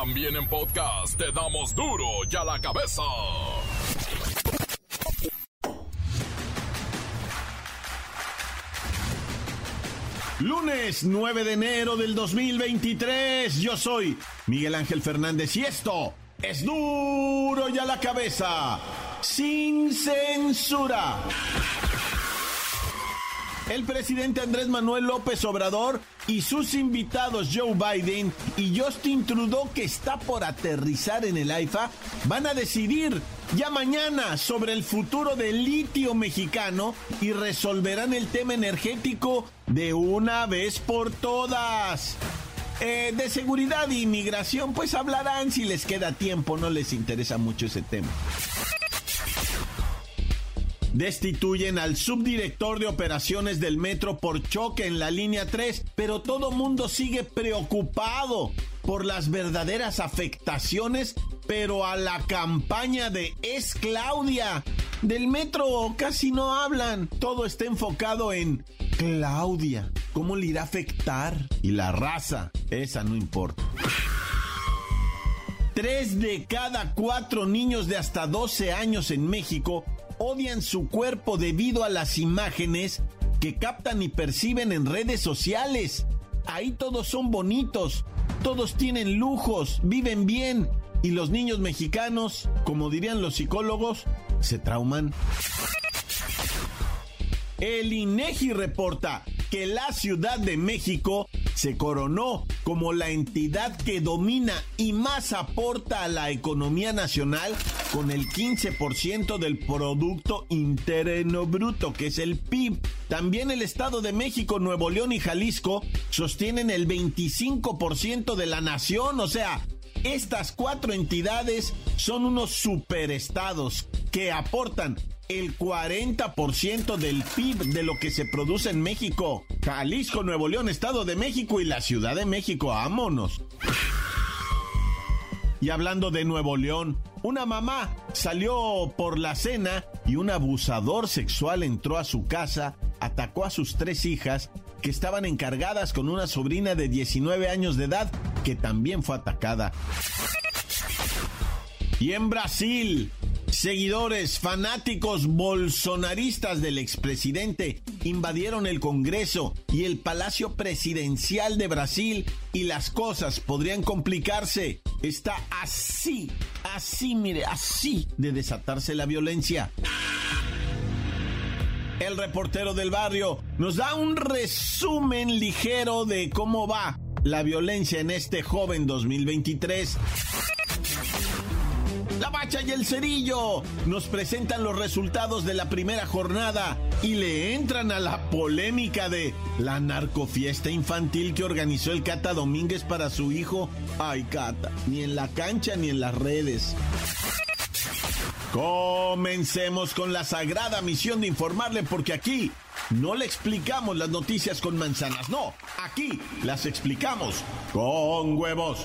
También en podcast te damos duro y a la cabeza. Lunes 9 de enero del 2023. Yo soy Miguel Ángel Fernández y esto es duro y a la cabeza. Sin censura. El presidente Andrés Manuel López Obrador y sus invitados Joe Biden y Justin Trudeau, que está por aterrizar en el AIFA, van a decidir ya mañana sobre el futuro del litio mexicano y resolverán el tema energético de una vez por todas. Eh, de seguridad e inmigración, pues hablarán si les queda tiempo, no les interesa mucho ese tema. Destituyen al subdirector de operaciones del metro por choque en la línea 3, pero todo mundo sigue preocupado por las verdaderas afectaciones, pero a la campaña de Es Claudia. Del metro casi no hablan, todo está enfocado en Claudia, ¿cómo le irá a afectar? Y la raza, esa no importa. Tres de cada cuatro niños de hasta 12 años en México odian su cuerpo debido a las imágenes que captan y perciben en redes sociales. Ahí todos son bonitos, todos tienen lujos, viven bien y los niños mexicanos, como dirían los psicólogos, se trauman. El INEGI reporta que la Ciudad de México se coronó como la entidad que domina y más aporta a la economía nacional con el 15% del Producto Interno Bruto, que es el PIB. También el Estado de México, Nuevo León y Jalisco sostienen el 25% de la nación, o sea, estas cuatro entidades son unos superestados que aportan el 40% del PIB de lo que se produce en México. Jalisco, Nuevo León, Estado de México y la Ciudad de México. Vámonos. Y hablando de Nuevo León, una mamá salió por la cena y un abusador sexual entró a su casa, atacó a sus tres hijas que estaban encargadas con una sobrina de 19 años de edad que también fue atacada. Y en Brasil, Seguidores fanáticos bolsonaristas del expresidente invadieron el Congreso y el Palacio Presidencial de Brasil y las cosas podrían complicarse. Está así, así, mire, así de desatarse la violencia. El reportero del barrio nos da un resumen ligero de cómo va la violencia en este joven 2023. La Bacha y el Cerillo nos presentan los resultados de la primera jornada y le entran a la polémica de la narcofiesta infantil que organizó el Cata Domínguez para su hijo. Ay, Cata, ni en la cancha ni en las redes. Comencemos con la sagrada misión de informarle porque aquí no le explicamos las noticias con manzanas, no, aquí las explicamos con huevos.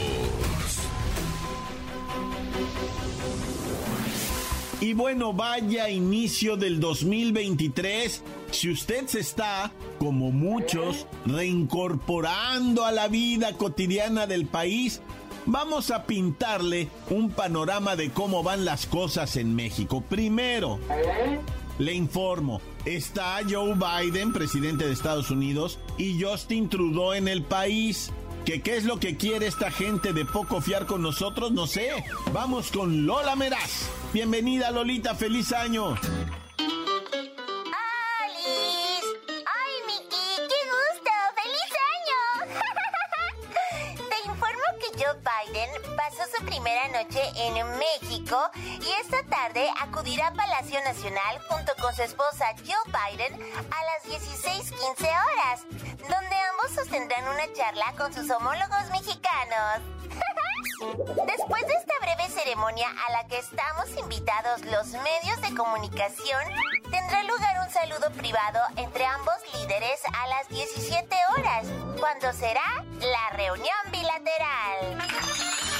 Y bueno, vaya inicio del 2023. Si usted se está, como muchos, reincorporando a la vida cotidiana del país, vamos a pintarle un panorama de cómo van las cosas en México. Primero, le informo, está Joe Biden, presidente de Estados Unidos, y Justin Trudeau en el país. ¿Que qué es lo que quiere esta gente de poco fiar con nosotros? No sé. Vamos con Lola Meraz. Bienvenida Lolita, feliz año. pasó su primera noche en México y esta tarde acudirá a Palacio Nacional junto con su esposa Jill Biden a las 16:15 horas, donde sostendrán una charla con sus homólogos mexicanos. Después de esta breve ceremonia a la que estamos invitados los medios de comunicación, tendrá lugar un saludo privado entre ambos líderes a las 17 horas, cuando será la reunión bilateral.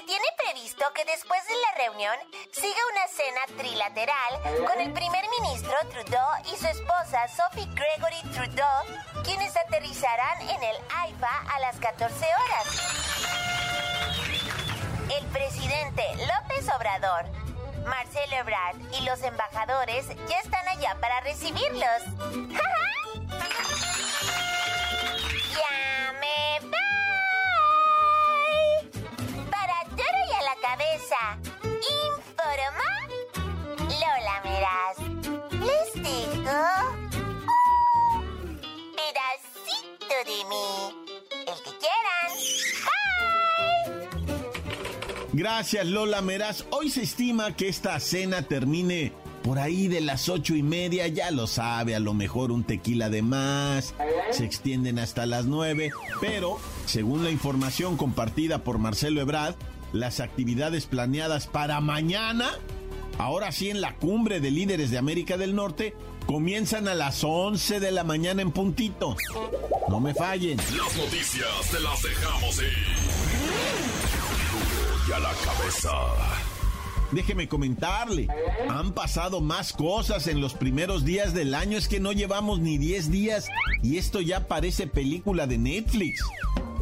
Se tiene previsto que después de la reunión siga una cena trilateral con el primer ministro Trudeau y su esposa Sophie Gregory Trudeau, quienes aterrizarán en el AIFA a las 14 horas. El presidente López Obrador, Marcelo Ebrard y los embajadores ya están allá para recibirlos. ¡Ya cabeza, Lola Meraz. Les dejo un pedacito de mí. El que quieran. Gracias Lola Meraz. Hoy se estima que esta cena termine por ahí de las ocho y media, ya lo sabe, a lo mejor un tequila de más, se extienden hasta las nueve, pero según la información compartida por Marcelo Ebrard, las actividades planeadas para mañana, ahora sí en la cumbre de líderes de América del Norte, comienzan a las 11 de la mañana en puntito. No me fallen. Las noticias te las dejamos ir. Y a la cabeza. Déjeme comentarle, han pasado más cosas en los primeros días del año, es que no llevamos ni 10 días y esto ya parece película de Netflix.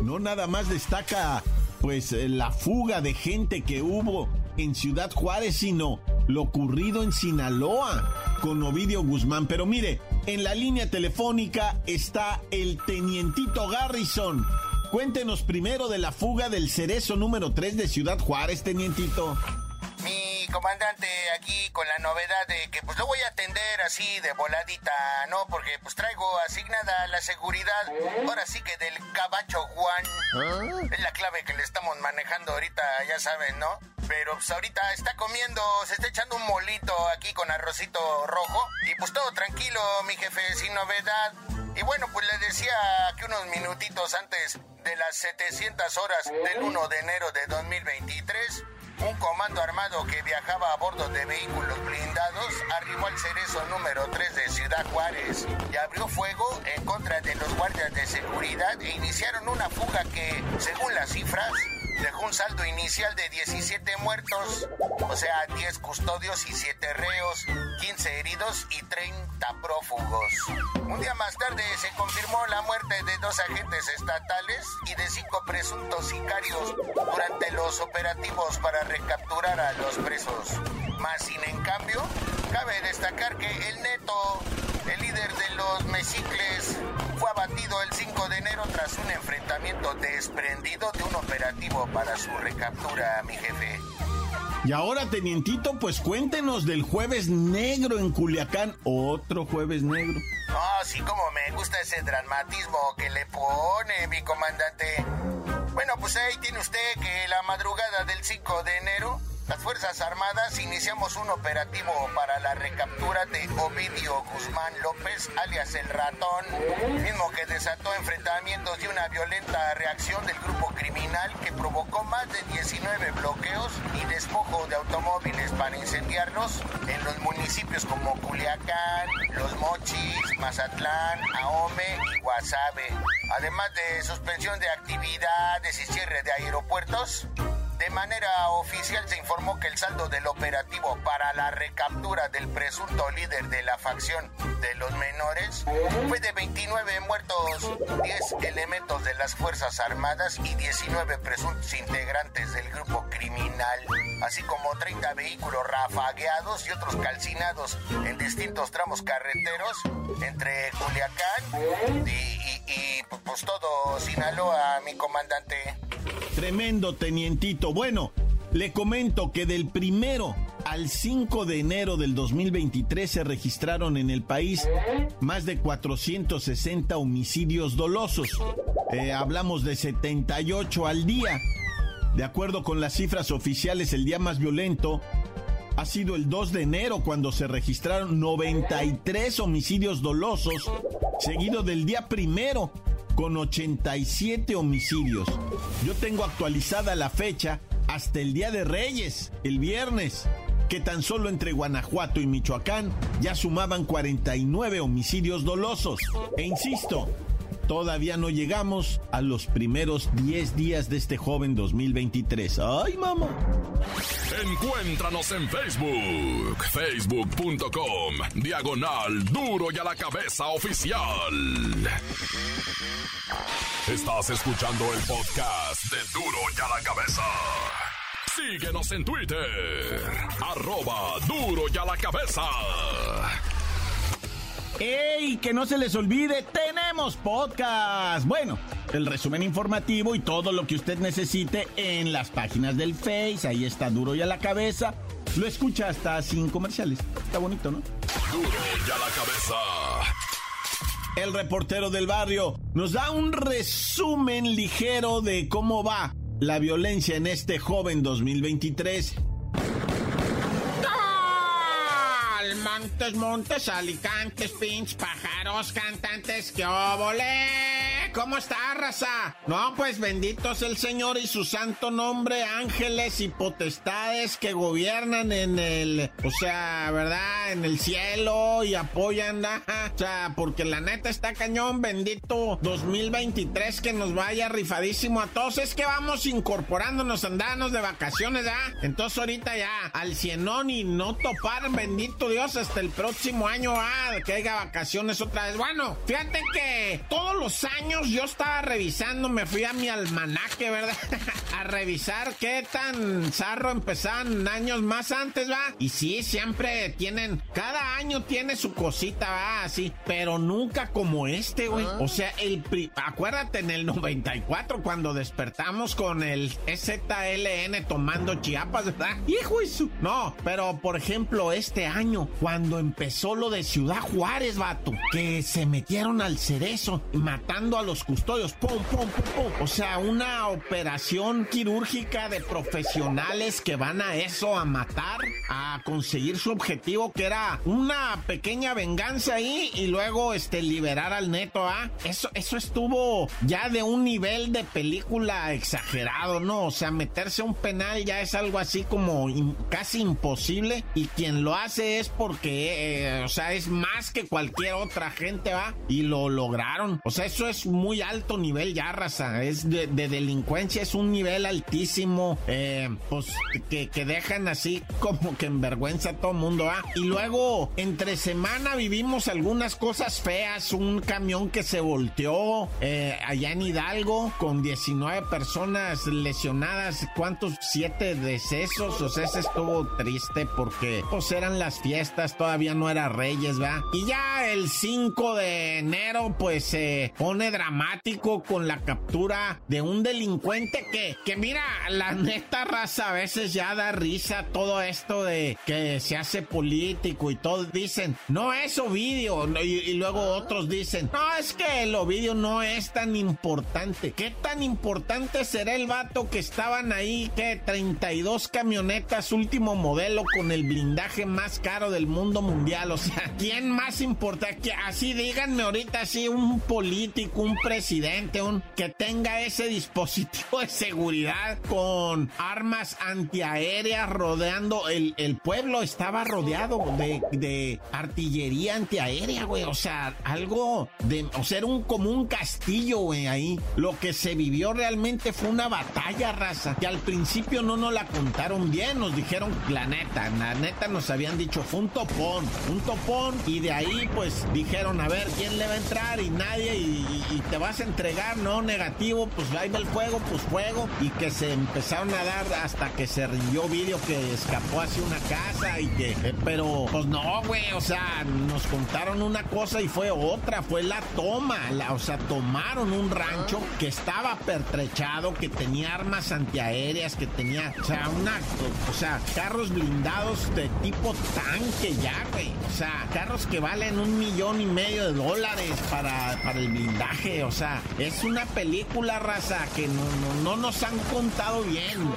No nada más destaca pues eh, la fuga de gente que hubo en Ciudad Juárez, sino lo ocurrido en Sinaloa con Ovidio Guzmán. Pero mire, en la línea telefónica está el tenientito Garrison. Cuéntenos primero de la fuga del cerezo número 3 de Ciudad Juárez, tenientito. Comandante aquí con la novedad de que pues lo voy a atender así de voladita, ¿no? Porque pues traigo asignada la seguridad, ahora sí que del cabacho Juan. Es la clave que le estamos manejando ahorita, ya saben, ¿no? Pero pues ahorita está comiendo, se está echando un molito aquí con arrocito rojo. Y pues todo tranquilo, mi jefe, sin novedad. Y bueno, pues le decía que unos minutitos antes de las 700 horas del 1 de enero de 2023, un comando armado que viajaba a bordo de vehículos blindados arribó al cerezo número 3 de Ciudad Juárez y abrió fuego en contra de los guardias de seguridad e iniciaron una fuga que, según las cifras, dejó un saldo inicial de 17 muertos, o sea, 10 custodios y 7 reos, 15 heridos y 30 prófugos. Un día más tarde se confirmó la muerte de dos agentes estatales y de cinco presuntos sicarios durante los operativos para recapturar a los presos. Más sin en cambio, cabe destacar que el neto, el líder de los mesicles, fue abatido el 5 de enero tras un enfrentamiento desprendido de un operativo para su recaptura, mi jefe. Y ahora, tenientito, pues cuéntenos del jueves negro en Culiacán. Otro jueves negro. Oh, sí, como me gusta ese dramatismo que le pone mi comandante. Bueno, pues ahí tiene usted que la madrugada del 5 de enero, las Fuerzas Armadas iniciamos un operativo para la recaptura de Ovidio Guzmán López, alias el ratón, mismo que desató enfrentamientos y una violenta reacción del grupo criminal que provocó más de 19 bloqueos y despojo de automóviles para incendiarlos en los municipios como Culiacán, Los Mochis, Mazatlán, Ahome y Guasave. Además de suspensión de actividades y cierre de aeropuertos, de manera oficial se informó que el saldo del operativo para la recaptura del presunto líder de la facción de los menores fue de 29 muertos, 10 elementos de las Fuerzas Armadas y 19 presuntos integrantes del grupo criminal, así como 30 vehículos rafagueados y otros calcinados en distintos tramos carreteros entre Culiacán y, y, pues todo Sinaloa, mi comandante. Tremendo, tenientito. Bueno, le comento que del primero al 5 de enero del 2023 se registraron en el país más de 460 homicidios dolosos. Eh, hablamos de 78 al día. De acuerdo con las cifras oficiales, el día más violento ha sido el 2 de enero cuando se registraron 93 homicidios dolosos, seguido del día primero con 87 homicidios. Yo tengo actualizada la fecha hasta el Día de Reyes, el viernes, que tan solo entre Guanajuato y Michoacán ya sumaban 49 homicidios dolosos. E insisto, todavía no llegamos a los primeros 10 días de este joven 2023. ¡Ay, mamá! Encuéntranos en Facebook, facebook.com, diagonal duro y a la cabeza oficial. Estás escuchando el podcast de duro y a la cabeza. Síguenos en Twitter, arroba duro y a la cabeza. ¡Ey! Que no se les olvide, tenemos podcast. Bueno, el resumen informativo y todo lo que usted necesite en las páginas del Face. Ahí está duro y a la cabeza. Lo escucha hasta sin comerciales. Está bonito, ¿no? Duro y a la cabeza. El reportero del barrio nos da un resumen ligero de cómo va la violencia en este joven 2023 Montes, montes, alicantes, pinch, pájaros, cantantes, que óvole. ¿Cómo está, raza? No, pues bendito es el Señor y su santo nombre, ángeles y potestades que gobiernan en el, o sea, ¿verdad? En el cielo y apoyan, o sea, porque la neta está cañón, bendito 2023 que nos vaya rifadísimo a todos. Es que vamos incorporándonos, andarnos de vacaciones, ¿ah? Entonces ahorita ya, al cienón y no topar, bendito Dios, hasta el próximo año, ah, que haya vacaciones otra vez. Bueno, fíjate que todos los años yo estaba revisando, me fui a mi almanaque, ¿verdad? a revisar qué tan zarro empezaban años más antes, ¿va? Y sí, siempre tienen, cada año tiene su cosita, ¿va? Así, pero nunca como este, güey. O sea, el, acuérdate en el 94 cuando despertamos con el ZLN tomando chiapas, ¿verdad? Hijo eso. No, pero por ejemplo, este año, cuando empezó lo de Ciudad Juárez, vato, que se metieron al cerezo matando a los custodios, pum, pum, pum, pum. O sea, una operación quirúrgica de profesionales que van a eso, a matar, a conseguir su objetivo, que era una pequeña venganza ahí y luego este liberar al neto, ¿ah? Eso, eso estuvo ya de un nivel de película exagerado, ¿no? O sea, meterse a un penal ya es algo así como casi imposible y quien lo hace es porque, eh, o sea, es más que cualquier otra gente, ¿va? Y lo lograron. O sea, eso es muy alto nivel ya, raza. Es de, delincuencia, es un nivel altísimo, eh, pues que, que, dejan así como que en vergüenza a todo mundo, ¿ah? Y luego, entre semana vivimos algunas cosas feas, un camión que se volteó eh, allá en Hidalgo con 19 personas lesionadas, ¿cuántos? Siete decesos, o sea, ese estuvo triste porque pues eran las fiestas, todavía no era Reyes, ¿va? Y ya el 5 de enero, pues se pone dramático con la captura de un delincuente que, que mira, la neta raza a veces ya da risa todo esto de que se hace político y todos dicen, no es Ovidio, y, luego otros dicen, no, es que el Ovidio no es tan importante. ¿Qué tan importante será el vato que estaban ahí, que 32 camionetas último modelo con el blindaje más caro del mundo mundial? O sea, ¿quién más importa? Que así díganme ahorita, así un político, un presidente, un que tenga ese dispositivo de seguridad con armas antiaéreas rodeando el, el pueblo estaba rodeado de, de artillería antiaérea, güey. O sea, algo de, o sea, un como un castillo, güey, ahí. Lo que se vivió realmente fue una batalla, raza, que al principio no nos la contaron bien, nos dijeron la neta, la neta nos habían dicho fue un topón, un topón, y de ahí pues dijeron, a ver, ¿quién le va a entrar? Y nadie, y te vas a entregar, no, negativo, pues ahí va el fuego, pues fuego, y que se empezaron a dar hasta que se rindió vídeo que escapó hacia una casa y que, eh, pero pues no, güey, o sea, nos contaron una cosa y fue otra, fue la toma, o sea, tomaron un rancho que estaba pertrechado, que tenía armas antiaéreas, que tenía, o sea, una, o sea, carros blindados de tipo tanque ya, güey, o sea, carros que valen un millón y medio de dólares para, para el blindaje o sea, es una película, raza, que no, no, nos han contado bien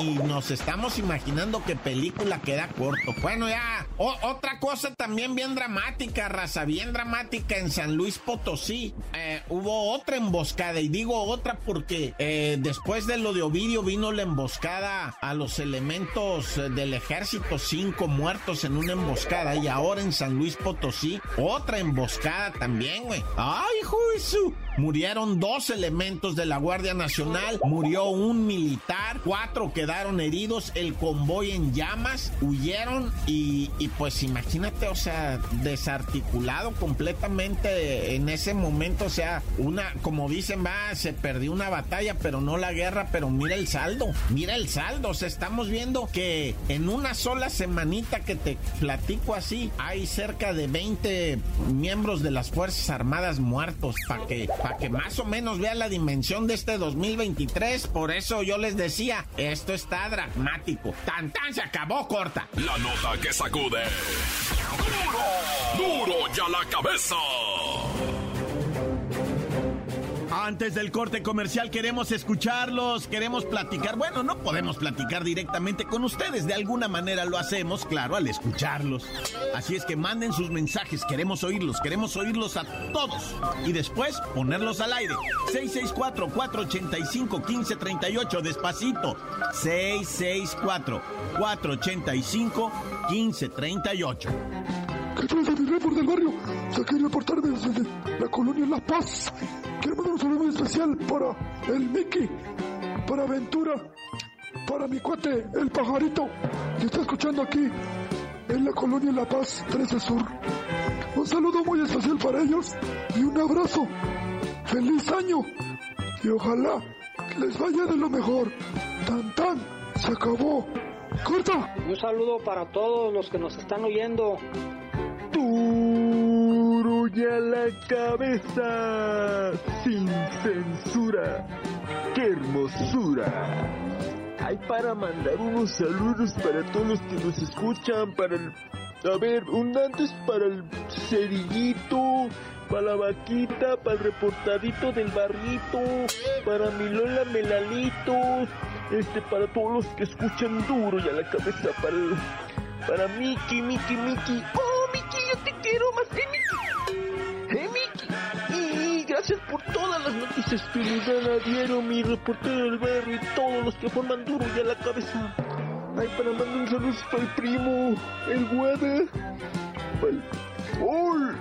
y, nos estamos imaginando que película queda corto. Bueno, ya, otra cosa también bien dramática, raza, bien dramática en San Luis Potosí. Eh, hubo otra emboscada y digo otra porque eh, después de lo de Ovidio vino la emboscada a los elementos eh, del ejército, cinco muertos en una emboscada y ahora en San Luis Potosí otra emboscada también, güey. ¡Ay, russo! Murieron dos elementos de la Guardia Nacional, murió un militar, cuatro quedaron heridos, el convoy en llamas, huyeron y, pues imagínate, o sea, desarticulado completamente en ese momento, o sea, una, como dicen, va, se perdió una batalla, pero no la guerra, pero mira el saldo, mira el saldo, o sea, estamos viendo que en una sola semanita que te platico así, hay cerca de 20 miembros de las Fuerzas Armadas muertos, para que para que más o menos vean la dimensión de este 2023. Por eso yo les decía, esto está dramático. Tan tan se acabó corta. La nota que sacude. Duro, duro ya la cabeza. Antes del corte comercial queremos escucharlos, queremos platicar. Bueno, no podemos platicar directamente con ustedes, de alguna manera lo hacemos, claro, al escucharlos. Así es que manden sus mensajes, queremos oírlos, queremos oírlos a todos y después ponerlos al aire. 664-485-1538, despacito. 664-485-1538. ¿Qué tal, mi por del barrio? Saqué reportar desde la colonia La Paz. Un saludo muy especial para el Mickey, para Aventura, para mi cuate, el pajarito, que está escuchando aquí en la colonia La Paz 13 Sur. Un saludo muy especial para ellos y un abrazo. ¡Feliz año! Y ojalá les vaya de lo mejor. Tan tan, se acabó. ¡Corta! Un saludo para todos los que nos están oyendo a la cabeza, sin censura. ¡Qué hermosura! Hay para mandar unos saludos para todos los que nos escuchan, para el... A ver, un antes para el cerillito, para la vaquita, para el reportadito del barrito, para mi Lola Melalito, este, para todos los que escuchan duro y a la cabeza, para el, para Miki, Miki, Miki. ¡Oh! Todas las noticias que me dan a diario mi reportero del barrio y todos los que forman duro y a la cabeza. Ay, para mandar un saludo para el primo, el guada, el... ¡Uy!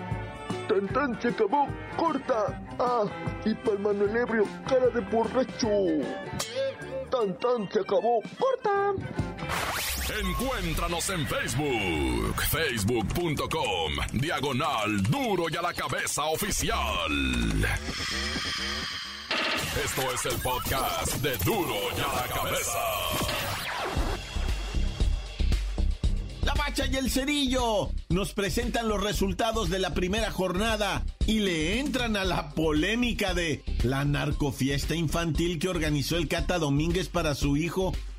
Tan tan se acabó, corta. Ah, y para el Manuel Ebrio, cara de borracho. Tan tan se acabó, corta. Encuéntranos en Facebook, facebook.com, diagonal duro y a la cabeza oficial. Esto es el podcast de duro y a la cabeza. La Bacha y el Cerillo nos presentan los resultados de la primera jornada y le entran a la polémica de la narcofiesta infantil que organizó el Cata Domínguez para su hijo.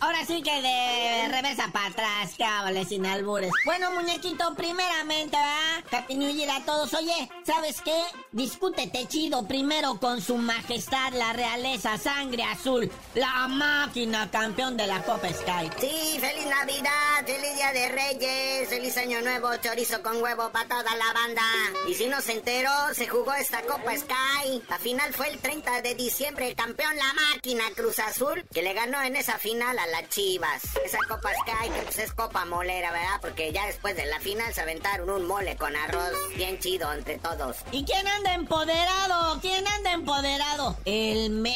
Ahora sí que de reversa para atrás, cabales sin albures. Bueno, muñequito, primeramente, ¿verdad? Happy a todos. Oye, ¿sabes qué? Discútete chido primero con su majestad, la realeza sangre azul, la máquina campeón de la Copa Sky. Sí, feliz Navidad, feliz Día de Reyes, feliz Año Nuevo, chorizo con huevo para toda la banda. Y si no se enteró, se jugó esta Copa Sky. La final fue el 30 de diciembre, campeón la máquina Cruz Azul que le ganó en esa final a las Chivas. Esa Copa Sky, que pues es Copa Molera, ¿verdad? Porque ya después de la final se aventaron un mole con arroz bien chido entre todos. ¿Y quién anda empoderado? ¿Quién anda empoderado? El Memo.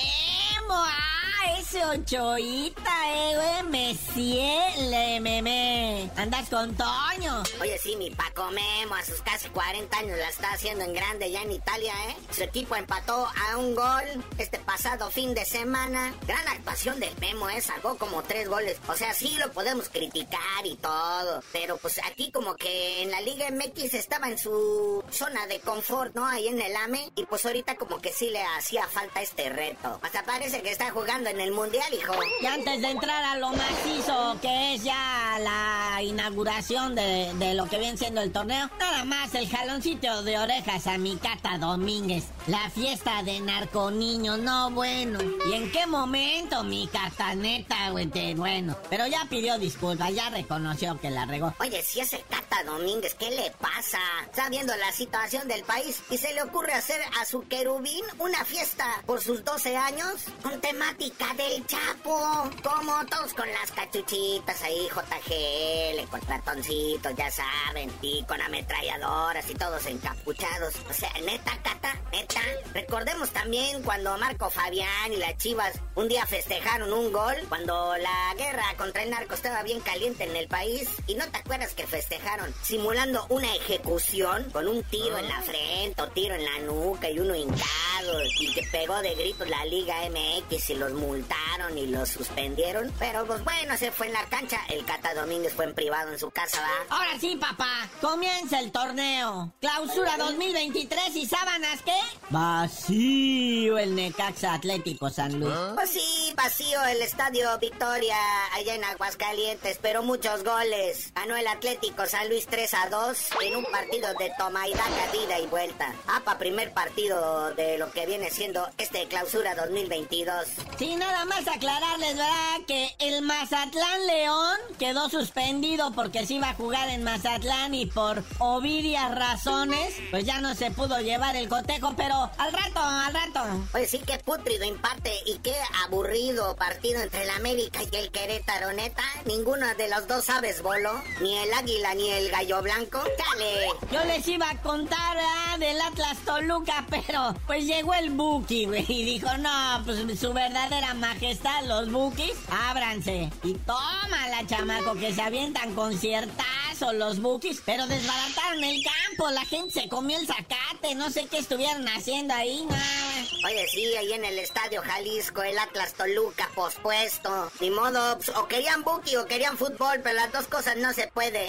¡Ah! Ese Ochoita, eh, güey. Me ciele, meme. Andas con Toño. Oye, sí, mi Paco Memo a sus casi 40 años la está haciendo en grande ya en Italia, ¿eh? Su equipo empató a un gol este pasado fin de semana. Gran actuación del Memo, ¿eh? Sacó como tres goles. O sea, sí lo podemos criticar y todo. Pero pues aquí como que en la Liga MX estaba en su zona de confort, ¿no? Ahí en el AME. Y pues ahorita como que sí le hacía falta este reto. Hasta parece que está jugando en el Mundial, hijo. Y antes de entrar a lo macizo, que es ya la inauguración de, de lo que viene siendo el torneo, nada más el jaloncito de orejas a mi Cata Domínguez. La fiesta de narconiño, no bueno. ¿Y en qué momento mi cartaneta, güey? Bueno, pero ya pidió disculpas, ya reconoció que la regó. Oye, si ese Cata Domínguez, ¿qué le pasa? Está viendo la situación del país y se le ocurre hacer a su querubín una fiesta por sus 12 años con temática del Chapo. Como todos con las cachuchitas ahí, JGL, con ratoncitos, ya saben, y con ametralladoras y todos encapuchados. O sea, neta, Cata, neta. Recordemos también cuando Marco Fabián y las Chivas un día festejaron un gol, cuando la guerra contra el narco estaba bien caliente en el país. Y no te acuerdas que festejaron simulando una ejecución con un tiro en la frente o tiro en la nuca y uno hincado y que pegó de gritos la Liga MX y los multaron y los suspendieron. Pero pues bueno, se fue en la cancha. El Cata Domínguez fue en privado en su casa, ¿va? Ahora sí, papá, comienza el torneo. Clausura 2023 y sábanas, ¿qué? Vacío el Necaxa Atlético San Luis. Pues sí, vacío el estadio Victoria allá en Aguascalientes, pero muchos goles. Ganó el Atlético San Luis 3 a 2 en un partido de toma y daca, ida y vuelta. APA, primer partido de lo que viene siendo este clausura 2022. Sí, nada más aclararles, ¿verdad? Que el Mazatlán León quedó suspendido porque se iba a jugar en Mazatlán y por obvias razones, pues ya no se pudo llevar el cotejo, pero al rato, al rato. Oye, sí, qué putrido empate y qué aburrido partido entre el América y el Querétaro, neta. Ninguno de los dos sabes bolo, ni el águila ni el gallo blanco. ¡Dale! Yo les iba a contar ¿verdad? del Atlas Toluca, pero pues llegó el Buki, güey, y dijo, no, pues su verdadera majestad, los Bukis, ábranse. Y toma la chamaco, que se avientan conciertazo los Bukis, pero desbarataron el campo, la gente se comió el zacate, no sé qué estuvieron haciendo ahí, nada. Oye, sí, ahí en el Estadio Jalisco, el Atlas Toluca pospuesto. Ni modo, pues, o querían buki o querían fútbol, pero las dos cosas no se puede.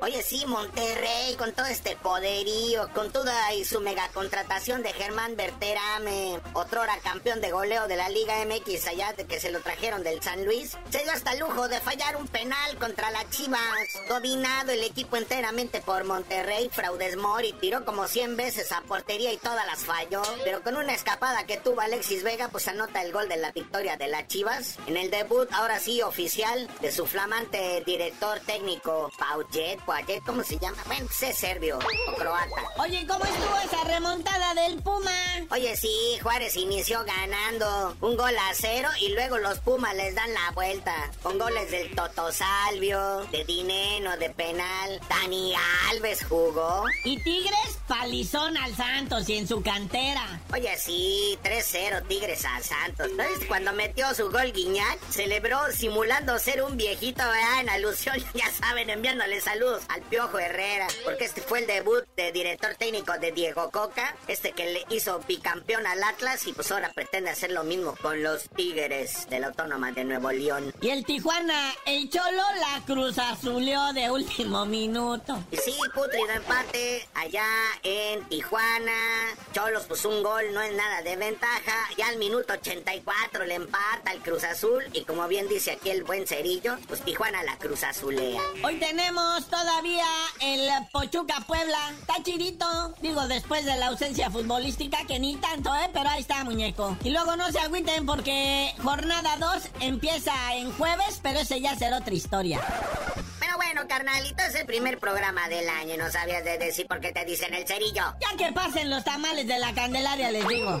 Oye, sí, Monterrey, con todo este poderío, con toda y su mega contratación de Germán Berterame, otrora campeón de goleo de la Liga MX allá de que se lo trajeron del San Luis, se dio hasta lujo de fallar un penal contra la Chivas. Dominado el equipo enteramente por Monterrey, Fraudes Mori tiró como 100 veces a portería y todas las falló, pero con una escapada que tuvo Alexis Vega, pues anota el gol de la victoria de las Chivas. En el debut, ahora sí, oficial, de su flamante director técnico, Paujet, Paujet, ¿cómo se llama? Bueno, pues es serbio o croata. Oye, ¿cómo estuvo esa remontada del Puma? Oye, sí, Juárez inició ganando un gol a cero y luego los Pumas les dan la vuelta. Con goles del Toto Salvio, de Dineno, de penal. Dani Alves jugó. Y Tigres, palizón al Santos y en su cantera. Oye, sí, 3-0 Tigres a Santos. ¿No viste cuando metió su gol Guiñac? Celebró simulando ser un viejito, ¿verdad? En alusión, ya saben, enviándole saludos al Piojo Herrera. Porque este fue el debut de director técnico de Diego Coca. Este que le hizo bicampeón al Atlas y pues ahora pretende hacer lo mismo con los Tigres de la Autónoma de Nuevo León. Y el Tijuana, el Cholo la cruz azuleó de último minuto. Y sí, putrido empate allá en Tijuana. Cholos, pues un gol no es nada de ventaja. Ya al minuto 84 le empata el Cruz Azul. Y como bien dice aquí el buen Cerillo, pues Tijuana la Cruz Azulea. Hoy tenemos todavía el Pochuca Puebla. Está chidito. Digo, después de la ausencia futbolística, que ni tanto, ¿eh? Pero ahí está, muñeco. Y luego no se agüiten porque jornada 2 empieza en jueves, pero ese ya será otra historia. Pero bueno, carnalito, es el primer programa del año. No sabías de decir por qué te dicen el Cerillo. Ya que pasen los tamales de la Candelaria, les digo.